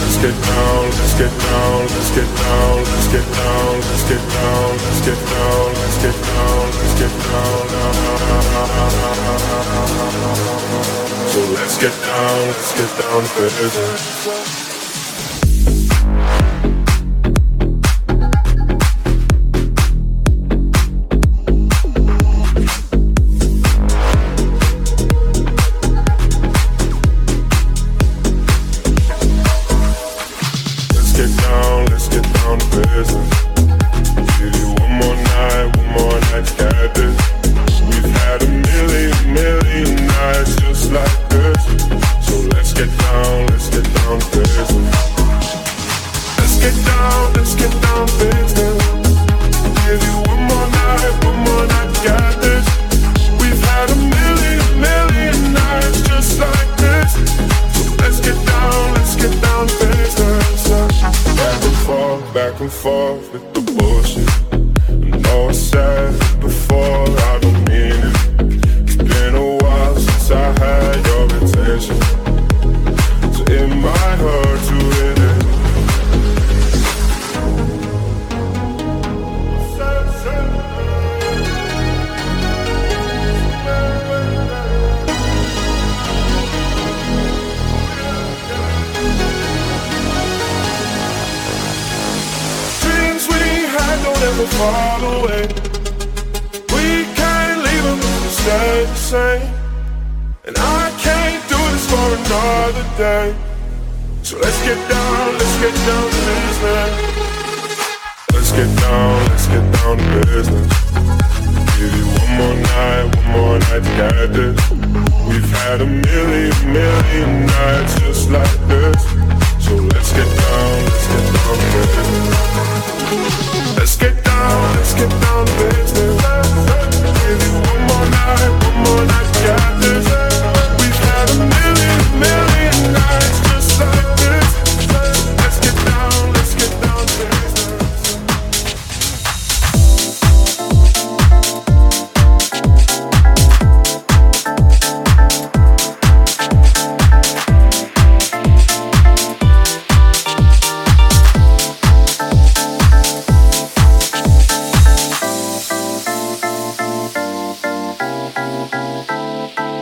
Let's get down, let's get down, let's get down, let's get down, let's get down, let's get down, let's get down, let's get down. So let's get down, let's get down to business.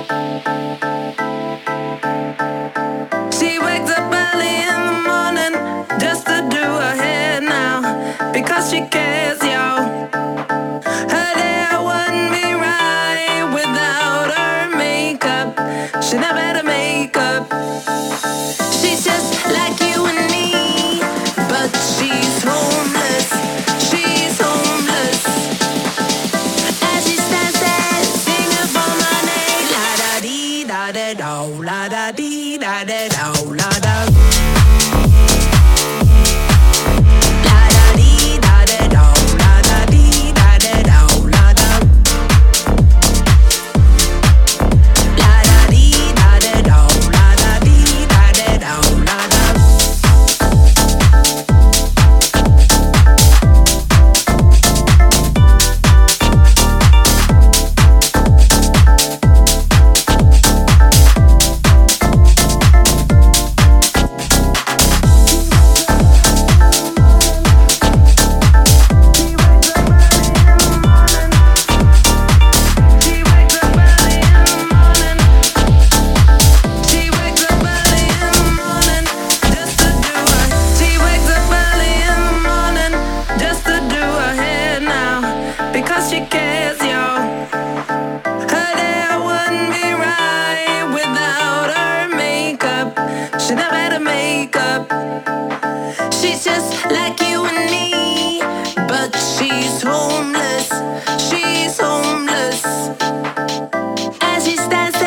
Música She's just like you and me, but she's homeless. She's homeless. As she stands.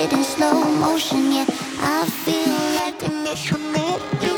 it in slow motion, yeah. I feel like an instrument.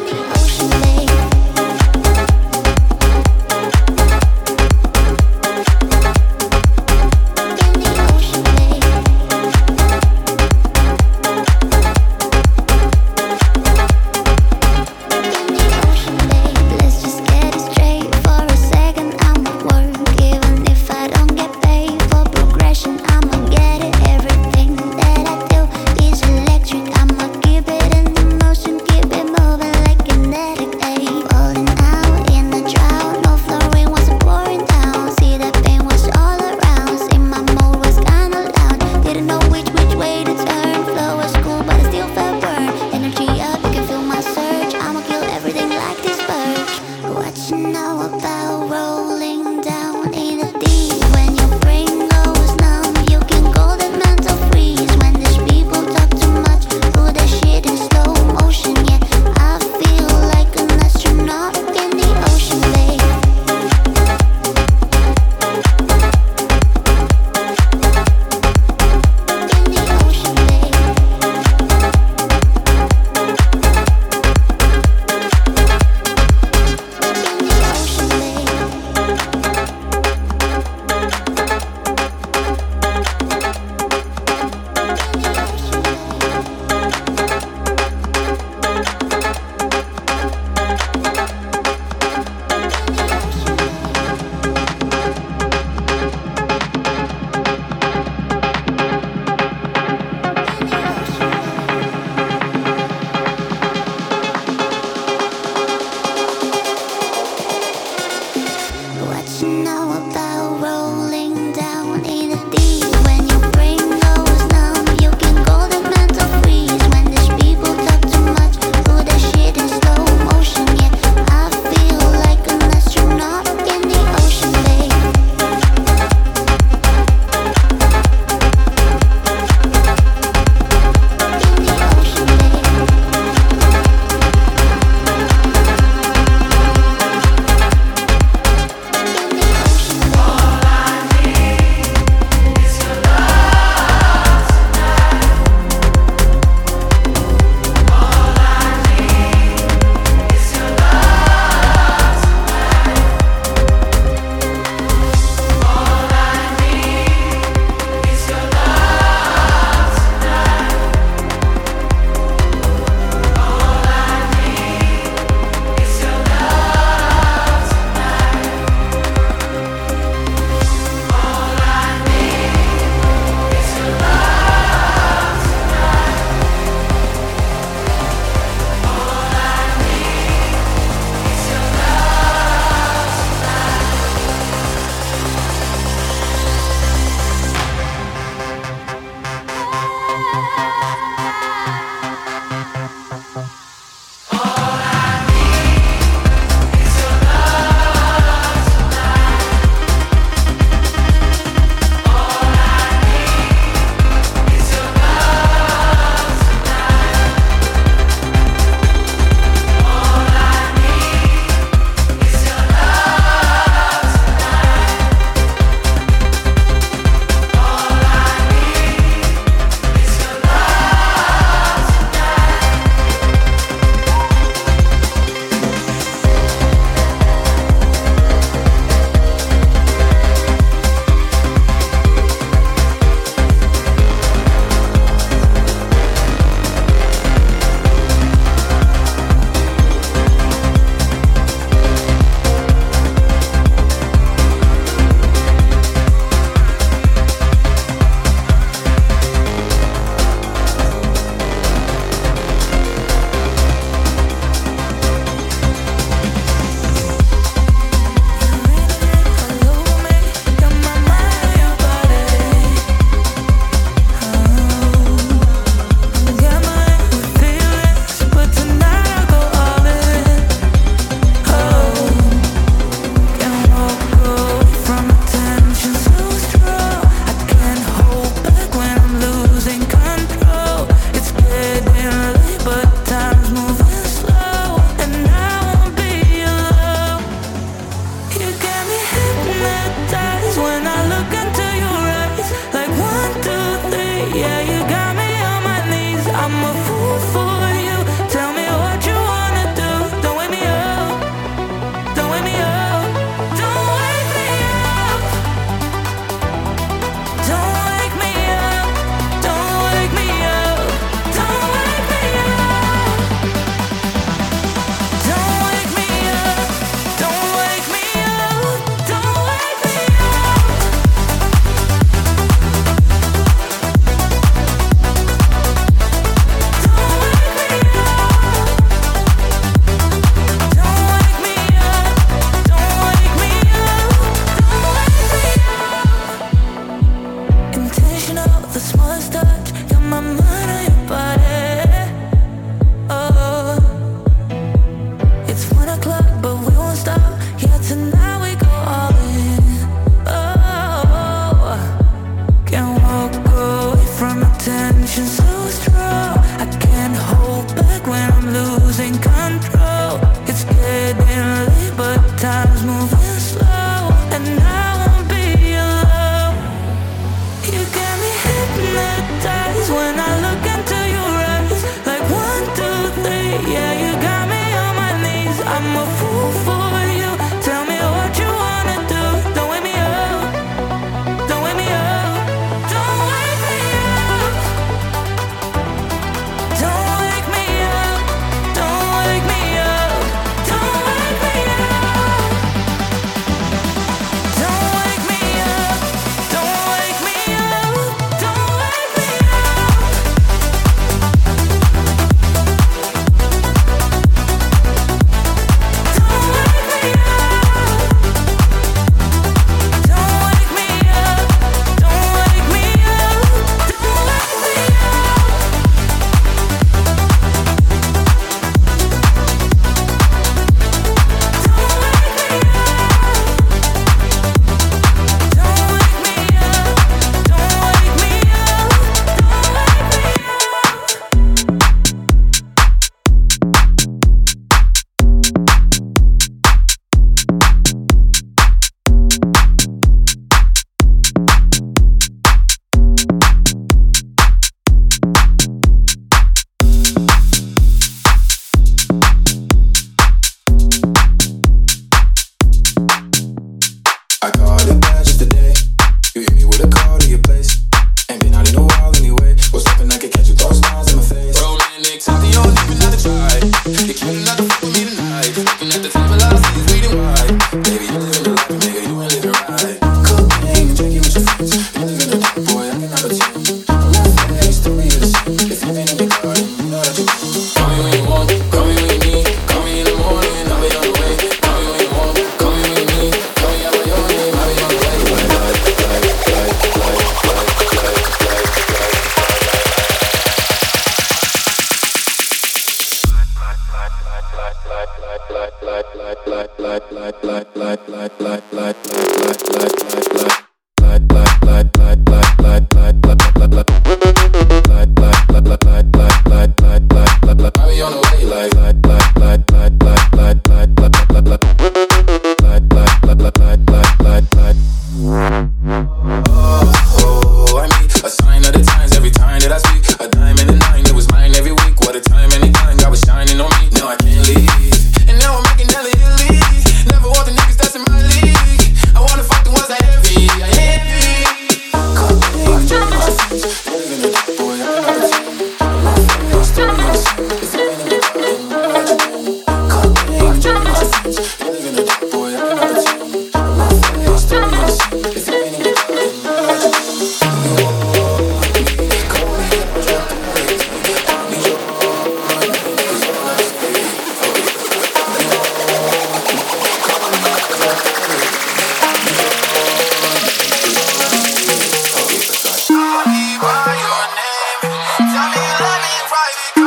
fight it.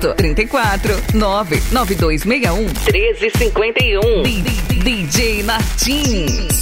Seu evento. 34 99261 1351. DJ Martins.